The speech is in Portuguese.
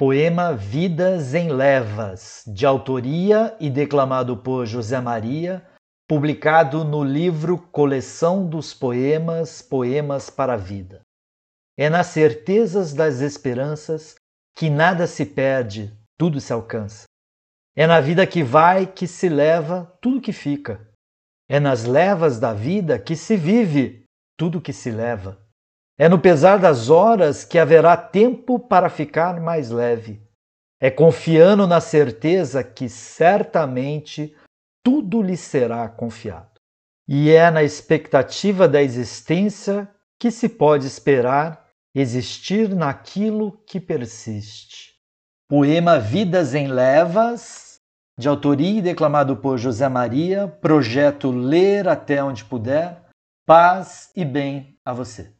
Poema Vidas em Levas, de autoria e declamado por José Maria, publicado no livro Coleção dos Poemas, Poemas para a Vida. É nas certezas das esperanças que nada se perde, tudo se alcança. É na vida que vai que se leva tudo que fica. É nas levas da vida que se vive tudo que se leva. É no pesar das horas que haverá tempo para ficar mais leve. É confiando na certeza que certamente tudo lhe será confiado. E é na expectativa da existência que se pode esperar existir naquilo que persiste. Poema Vidas em Levas, de autoria e declamado por José Maria, projeto Ler até onde puder. Paz e bem a você.